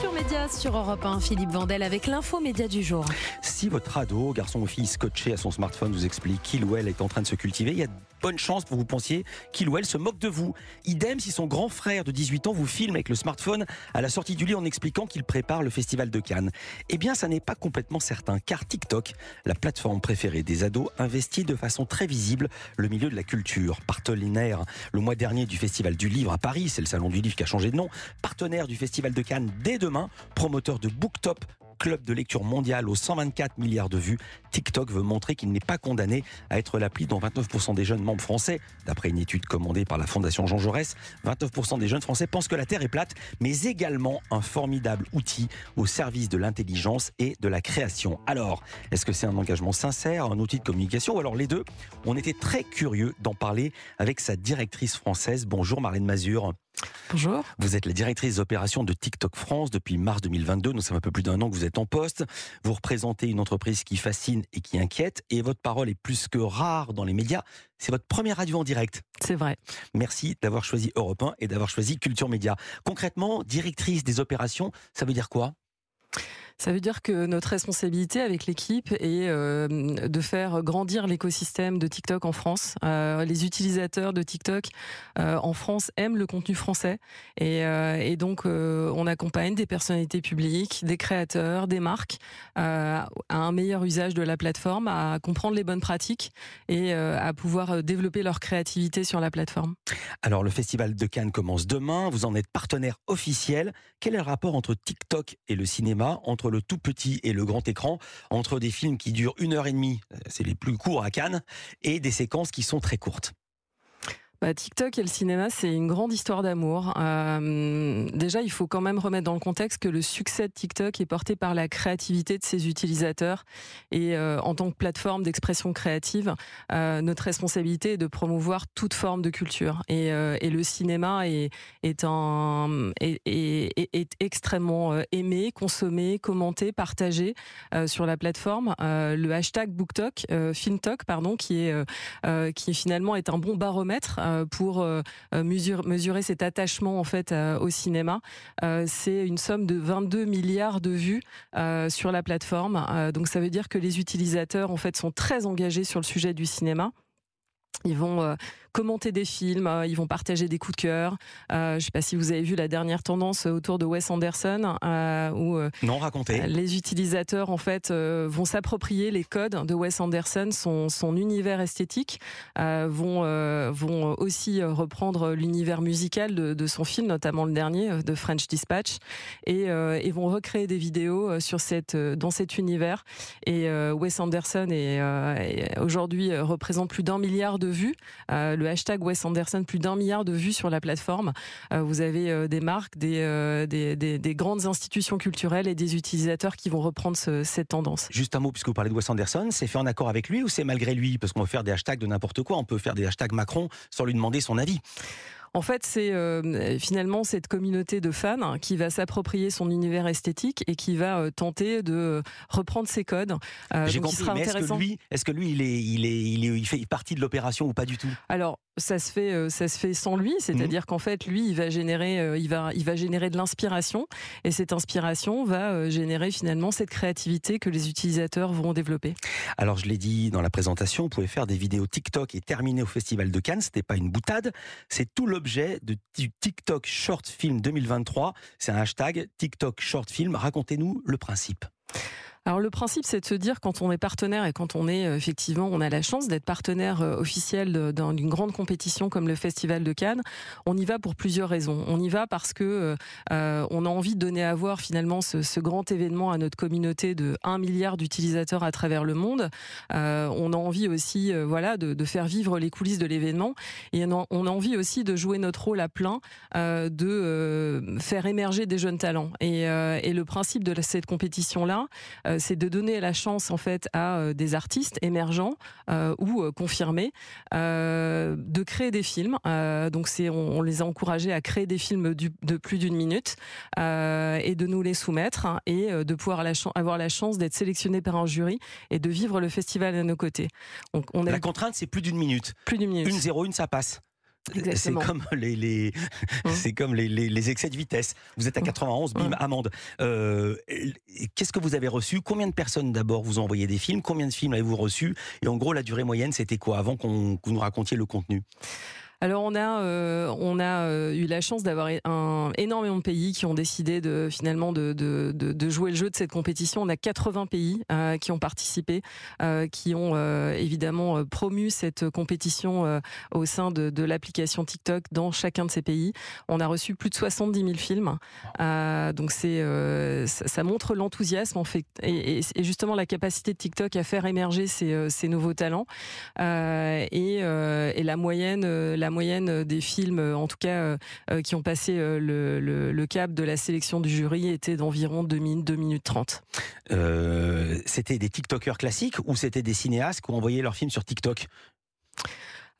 Culture Média sur Europe 1, Philippe Vandel avec l'info média du jour. Si votre ado, garçon ou fille scotché à son smartphone vous explique qu'il ou elle est en train de se cultiver, il y a de bonnes chances pour que vous pensiez qu'il ou elle se moque de vous. Idem si son grand frère de 18 ans vous filme avec le smartphone à la sortie du lit en expliquant qu'il prépare le festival de Cannes. Eh bien, ça n'est pas complètement certain, car TikTok, la plateforme préférée des ados, investit de façon très visible le milieu de la culture. Partenaire le mois dernier du Festival du Livre à Paris, c'est le salon du livre qui a changé de nom, partenaire du Festival de Cannes dès demain, promoteur de Booktop, club de lecture mondial aux 124 milliards de vues, TikTok veut montrer qu'il n'est pas condamné à être l'appli dont 29% des jeunes membres français, d'après une étude commandée par la Fondation Jean Jaurès, 29% des jeunes français pensent que la Terre est plate, mais également un formidable outil au service de l'intelligence et de la création. Alors, est-ce que c'est un engagement sincère, un outil de communication ou alors les deux? On était très curieux d'en parler avec sa directrice française. Bonjour Marlène Mazur. Bonjour. Vous êtes la directrice des opérations de TikTok France depuis mars 2022. Nous sommes un peu plus d'un an que vous êtes en poste. Vous représentez une entreprise qui fascine et qui inquiète. Et votre parole est plus que rare dans les médias. C'est votre première radio en direct. C'est vrai. Merci d'avoir choisi Europe 1 et d'avoir choisi Culture Média. Concrètement, directrice des opérations, ça veut dire quoi? Ça veut dire que notre responsabilité avec l'équipe est euh, de faire grandir l'écosystème de TikTok en France. Euh, les utilisateurs de TikTok euh, en France aiment le contenu français et, donc on accompagne des personnalités publiques, des créateurs, des marques à un meilleur usage de la plateforme, à comprendre les bonnes pratiques et à pouvoir développer leur créativité sur la plateforme. Alors le festival de Cannes commence demain, vous en êtes partenaire officiel. Quel est le rapport entre TikTok et le cinéma, entre le tout petit et le grand écran, entre des films qui durent une heure et demie, c'est les plus courts à Cannes, et des séquences qui sont très courtes. Bah, TikTok et le cinéma, c'est une grande histoire d'amour. Euh, déjà, il faut quand même remettre dans le contexte que le succès de TikTok est porté par la créativité de ses utilisateurs. Et euh, en tant que plateforme d'expression créative, euh, notre responsabilité est de promouvoir toute forme de culture. Et, le cinéma est, extrêmement aimé, consommé, commenté, partagé sur la plateforme. le hashtag BookTok, FilmTok, pardon, qui finalement est un bon baromètre pour euh, euh, mesurer cet attachement en fait au cinéma. c'est une somme de 22 milliards de vues sur la plateforme. donc ça veut dire que les utilisateurs en fait sont très engagés sur le sujet du cinéma. Ils vont commenter des films, euh, ils vont partager des coups de cœur. Euh, je ne sais pas si vous avez vu la dernière tendance autour de Wes Anderson, euh, où non racontez. Les utilisateurs en fait vont s'approprier les codes de Wes Anderson, son, son univers esthétique, vont vont aussi reprendre l'univers musical de, de, son film, notamment le dernier de French Dispatch, et, et vont recréer des vidéos sur cette dans cet univers. Et Wes Anderson est, aujourd'hui représente plus d'un milliard de vues le hashtag Wes Anderson, plus d'un milliard de vues sur la plateforme. Euh, vous avez euh, des marques, euh, des, des, grandes institutions culturelles et des utilisateurs qui vont reprendre cette tendance. Juste un mot, puisque vous parlez de Wes Anderson, c'est fait en accord avec lui ou c'est malgré lui? Parce qu'on peut faire des hashtags de n'importe quoi, on peut faire des hashtags Macron sans lui demander son avis. En fait, c'est euh, finalement cette communauté de fans qui va s'approprier son univers esthétique et qui va euh, tenter de reprendre ses codes. Euh, J'ai compris, mais est-ce que lui, est-ce que lui, il est, il est, il est, il fait partie de l'opération ou pas du tout? Alors, ça se fait, ça se fait sans lui, c'est-à-dire mmh. qu'en fait, lui, il va générer, il va, il va générer de l'inspiration et cette inspiration va générer finalement cette créativité que les utilisateurs vont développer. Alors, je l'ai dit dans la présentation, vous pouvez faire des vidéos TikTok et terminer au Festival de Cannes. C'était pas une boutade, c'est tout le objet de, du TikTok Short Film 2023. C'est un hashtag TikTok Short Film. Racontez-nous le principe. Alors le principe, c'est de se dire quand on est partenaire et quand on est euh, effectivement, on a la chance d'être partenaire euh, officiel d'une grande compétition comme le Festival de Cannes, on y va pour plusieurs raisons. On y va parce que euh, on a envie de donner à voir finalement ce, grand événement à notre communauté de 1 milliard d'utilisateurs à travers le monde. on a envie aussi, voilà, de, faire vivre les coulisses de l'événement et on a, envie aussi de jouer notre rôle à plein, de faire émerger des jeunes talents. Et, le principe de cette compétition là c'est de donner la chance en fait à euh, des artistes émergents euh, ou confirmés de créer des films. donc c'est on, les a encouragés à créer des films de plus d'une minute et de nous les soumettre hein, et de pouvoir avoir la chance d'être sélectionnés par un jury et de vivre le festival à nos côtés. on la contrainte c'est plus d'une minute. Plus d'une minute. Une zéro une ça passe. C'est comme les, les mmh. c'est comme les, les, excès de vitesse. Vous êtes à 91, mmh. bim, mmh. amende. Euh, qu'est-ce que vous avez reçu? Combien de personnes d'abord vous ont envoyé des films? Combien de films avez-vous reçu Et en gros, la durée moyenne, c'était quoi avant qu'on que vous nous racontiez le contenu? Alors on a euh, on a euh, eu la chance d'avoir un énormément de pays qui ont décidé de finalement de, de, de, jouer le jeu de cette compétition. On a 80 pays euh, qui ont participé, qui ont évidemment promu cette compétition au sein de, de l'application TikTok dans chacun de ces pays. On a reçu plus de 70 000 films, donc c'est ça, montre l'enthousiasme en fait et, et, justement la capacité de TikTok à faire émerger ces, ces nouveaux talents et, et la moyenne la moyenne des films, en tout cas, euh, euh, qui ont passé euh, le, cap de la sélection du jury était d'environ 2 minutes, 2 minutes 30. c'était des TikTokers classiques ou c'était des cinéastes qui ont envoyé leurs films sur TikTok?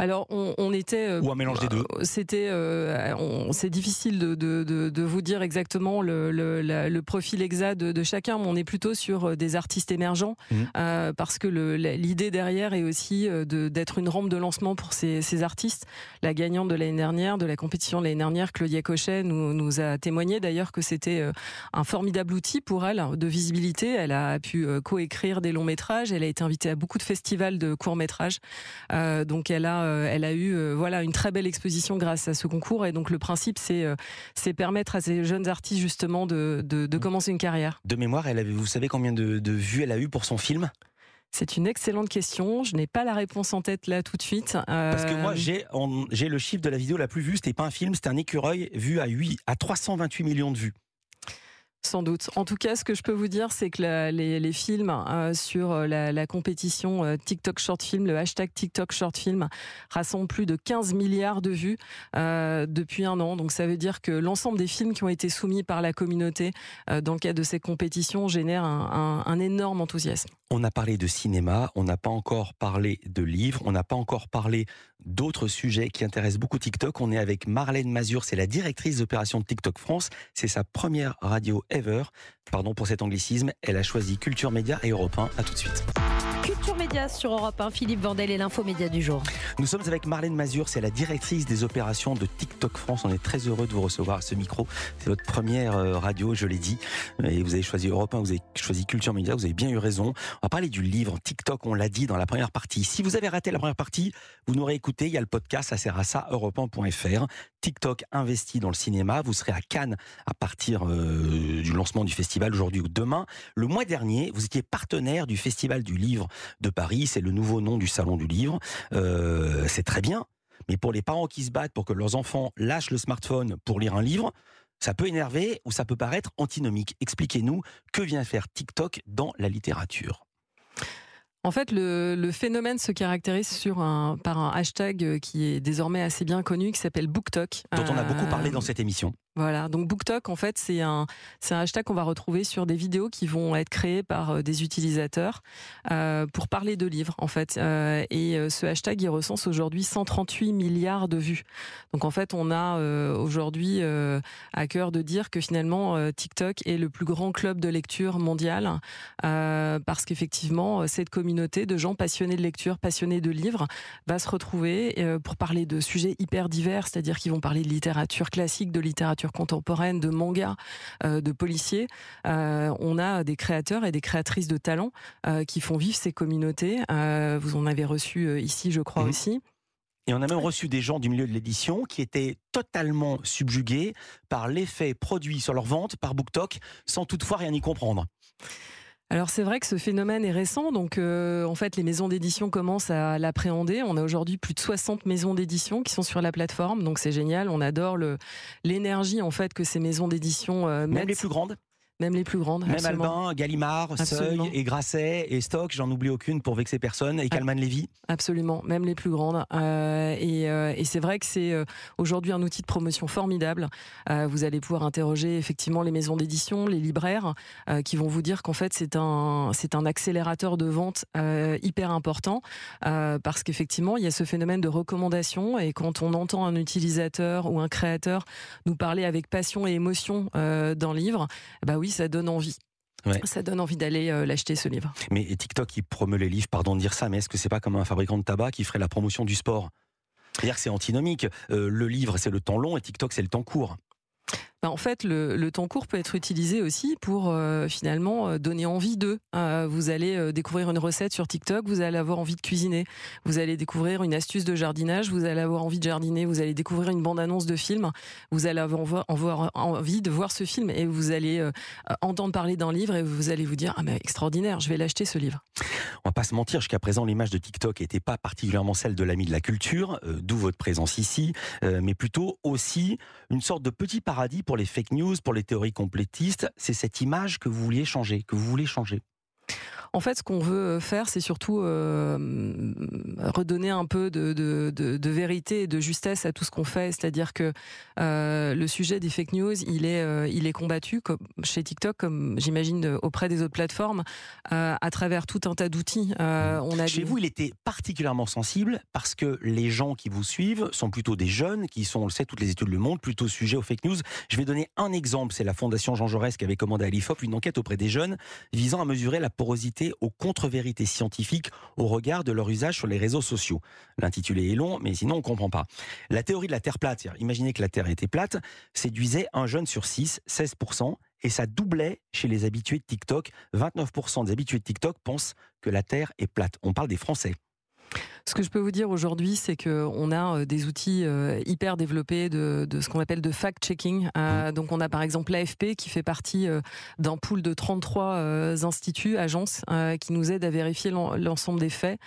Alors, on, était. Euh, Ou un mélange des deux. C'était. Euh, c'est difficile de, de, de, vous dire exactement le, le, le profil exact de, chacun, mais on est plutôt sur euh, des artistes émergents, mmh. euh, parce que l'idée derrière est aussi d'être une rampe de lancement pour ces, ces artistes. La gagnante de l'année dernière, de la compétition de l'année dernière, Claudia Cochet, nous, nous a témoigné d'ailleurs que c'était un formidable outil pour elle de visibilité. Elle a pu coécrire des longs métrages, elle a été invitée à beaucoup de festivals de courts métrages, donc elle a euh, elle a eu euh, voilà une très belle exposition grâce à ce concours. Et donc le principe, c'est euh, c'est permettre à ces jeunes artistes justement de, de, mm. commencer une carrière. De mémoire, elle avait, vous savez combien de, de vues elle a eu pour son film? C'est une excellente question. Je n'ai pas la réponse en tête là tout de suite. Parce que moi, j'ai, j'ai le chiffre de la vidéo la plus vue. C'était pas un film, c'était un écureuil vu à 8, à 328 millions de vues. Sans doute. En tout cas, ce que je peux vous dire, c'est que les, films euh, sur euh, la, compétition euh, TikTok Short Film, le hashtag TikTok Short Film, rassemble plus de 15 milliards de vues depuis un an. Donc ça veut dire que l'ensemble des films qui ont été soumis par la communauté dans le cadre de ces compétitions génèrent un énorme enthousiasme. On a parlé de cinéma, on n'a pas encore parlé de livres, on n'a pas encore parlé d'autres sujets qui intéressent beaucoup TikTok. On est avec Marlène Mazur, c'est la directrice d'opération de TikTok France. C'est sa première radio ever. Pardon pour cet anglicisme. Elle a choisi Culture Média et Europe 1. À tout de suite. Culture Média sur Europe 1, Philippe Vandel et l'infomédia du jour. Nous sommes avec Marlène Mazur, c'est la directrice des opérations de TikTok France. On est très heureux de vous recevoir à ce micro. C'est votre première euh, radio, je l'ai dit. Et vous avez choisi Europe 1, vous avez choisi Culture Média, vous avez bien eu raison. On va parler du livre TikTok, on l'a dit dans la première partie. Si vous avez raté la première partie, vous n'aurez écouté, il y a le podcast, ça sert à ça, europe1.fr. TikTok investi dans le cinéma. Vous serez à Cannes à partir euh, du lancement du festival aujourd'hui ou demain. Le mois dernier, vous étiez partenaire du Festival du Livre de Paris. C'est le nouveau nom du Salon du Livre. Euh, c'est très bien. Mais pour les parents qui se battent pour que leurs enfants lâchent le smartphone pour lire un livre, ça peut énerver ou ça peut paraître antinomique. Expliquez-nous que vient faire TikTok dans la littérature? En fait, le, phénomène se caractérise sur un, par un hashtag euh, qui est désormais assez bien connu, qui s'appelle BookTok. Dont on a beaucoup parlé dans cette émission. Voilà, donc BookTok, en fait, c'est un, c'est un hashtag qu'on va retrouver sur des vidéos qui vont être créées par euh, des utilisateurs euh, pour parler de livres, en fait. Euh, et ce hashtag, il recense aujourd'hui 138 milliards de vues. Donc, en fait, on a aujourd'hui à cœur de dire que finalement, TikTok est le plus grand club de lecture mondial parce qu'effectivement, cette communauté de gens passionnés de lecture, passionnés de livres, va se retrouver pour parler de sujets hyper divers, c'est-à-dire qu'ils vont parler de littérature classique, de littérature contemporaine, de manga, euh, de policiers. Euh, on a des créateurs et des créatrices de talents euh, qui font vivre ces communautés. vous en avez reçu ici, je crois mhm. aussi. Et on a même reçu des gens du milieu de l'édition qui étaient totalement subjugués par l'effet produit sur leur vente par BookTok, sans toutefois rien y comprendre. Alors c'est vrai que ce phénomène est récent, donc euh, en fait les maisons d'édition commencent à l'appréhender. On a aujourd'hui plus de 60 maisons d'édition qui sont sur la plateforme, donc c'est génial. On adore l'énergie en fait que ces maisons d'édition euh, mettent. Même les plus grandes? Même les plus grandes. Même Albin, Gallimard, Seuil et Grasset et Stock, j'en oublie aucune pour vexer personne, et Calman Lévy. Absolument, même les plus grandes. Euh, et, euh, et c'est vrai que c'est euh, aujourd'hui un outil de promotion formidable. Vous allez pouvoir interroger effectivement les maisons d'édition, les libraires, qui vont vous dire qu'en fait c'est un c'est un accélérateur de vente hyper important parce qu'effectivement il y a ce phénomène de recommandation et quand on entend un utilisateur ou un créateur nous parler avec passion et émotion d'un livre, bah oui ça donne envie. Ça donne envie d'aller euh, l'acheter ce livre. Mais TikTok, il promeut les livres, pardon de dire ça, mais est-ce que c'est pas comme un fabricant de tabac qui ferait la promotion du sport? C'est-à-dire que c'est antinomique. Euh, le livre, c'est le temps long et TikTok, c'est le temps court. Bah, en fait, le, temps court peut être utilisé aussi pour euh, finalement euh, donner envie d'eux. Euh, vous allez découvrir une recette sur TikTok, vous allez avoir envie de cuisiner, vous allez découvrir une astuce de jardinage, vous allez avoir envie de jardiner, vous allez découvrir une bande-annonce de film, vous allez avoir, envie de voir ce film et vous allez entendre parler d'un livre et vous allez vous dire ah mais extraordinaire, je vais l'acheter ce livre. On va pas se mentir, jusqu'à présent l'image de TikTok n'était pas particulièrement celle de l'ami de la culture, d'où votre présence ici, mais plutôt aussi une sorte de petit paradis les fake news, pour les théories complétistes. C'est cette image que vous vouliez changer, que vous voulez changer. En fait, ce qu'on veut euh, faire, c'est surtout euh, redonner un peu de, de, de, de, vérité et de justesse à tout ce qu'on fait. C'est-à-dire que euh, le sujet des fake news, il est, euh, il est combattu comme, chez TikTok, comme j'imagine auprès des autres plateformes, à travers tout un tas d'outils. on a chez vous, il était particulièrement sensible parce que les gens qui vous suivent sont plutôt des jeunes qui sont, on le sait, toutes les études le montrent, plutôt sujets aux fake news. Je vais donner un exemple. C'est la Fondation Jean Jaurès qui avait commandé à l'IFOP une enquête auprès des jeunes visant à mesurer la porosité aux contre-vérités scientifiques au regard de leur usage sur les réseaux sociaux. L'intitulé est long, mais sinon on ne comprend pas. La théorie de la Terre plate, imaginez que la Terre était plate, séduisait un jeune sur 6, 16%, et ça doublait chez les habitués de TikTok. 29% des habitués de TikTok pensent que la Terre est plate. On parle des Français. Ce que je peux vous dire aujourd'hui, c'est qu'on a euh, des outils euh, hyper développés de, ce qu'on appelle de fact-checking. Euh, mmh. Donc on a par exemple l'AFP qui fait partie d'un pool de 33 instituts, agences, qui nous aident à vérifier l'ensemble des faits,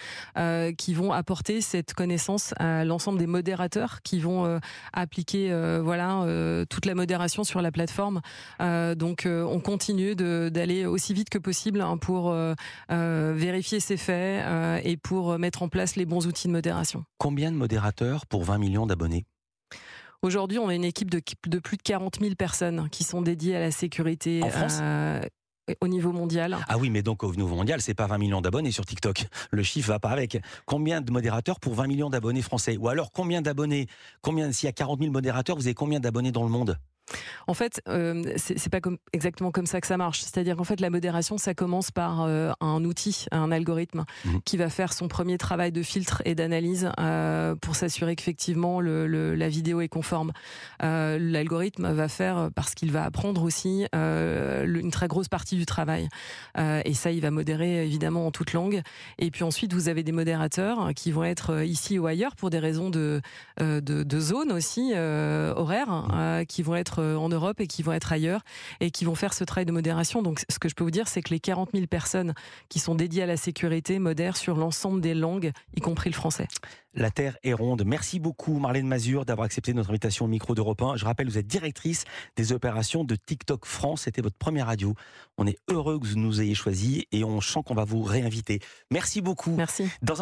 qui vont apporter cette connaissance à l'ensemble des modérateurs qui vont appliquer voilà toute la modération sur la plateforme. donc on continue d'aller aussi vite que possible hein, pour vérifier ces faits et pour mettre en place les bons outils de modération. Combien de modérateurs pour 20 millions d'abonnés? Aujourd'hui, on a une équipe de, de, plus de 40 000 personnes qui sont dédiées à la sécurité. En France? euh, au niveau mondial. Ah oui, mais donc au niveau mondial, c'est pas 20 millions d'abonnés sur TikTok. Le chiffre va pas avec. Combien de modérateurs pour 20 millions d'abonnés français? Ou alors combien d'abonnés? Combien s'il y a 40 000 modérateurs, vous avez combien d'abonnés dans le monde? En fait, euh, c'est pas comme, exactement comme ça que ça marche. C'est-à-dire qu'en fait, la modération, ça commence par euh, un outil, un algorithme mhm. qui va faire son premier travail de filtre et d'analyse euh, pour s'assurer qu'effectivement le, la vidéo est conforme. Euh, l'algorithme va faire, parce qu'il va apprendre aussi, une très grosse partie du travail. et ça, il va modérer évidemment en toute langue. Et puis ensuite, vous avez des modérateurs qui vont être ici ou ailleurs pour des raisons de, de, de zone aussi horaires, qui vont être euh, en Europe et qui vont être ailleurs et qui vont faire ce travail de modération. Donc, ce que je peux vous dire, c'est que les 40 000 personnes qui sont dédiées à la sécurité modèrent sur l'ensemble des langues, y compris le français. La Terre est ronde. Merci beaucoup, Marlène Mazur, d'avoir accepté notre invitation au micro d'Europe 1. Je rappelle, vous êtes directrice des opérations de TikTok France. C'était votre première radio. On est heureux que vous nous ayez choisi et on sent qu'on va vous réinviter. Merci beaucoup. Merci. Dans un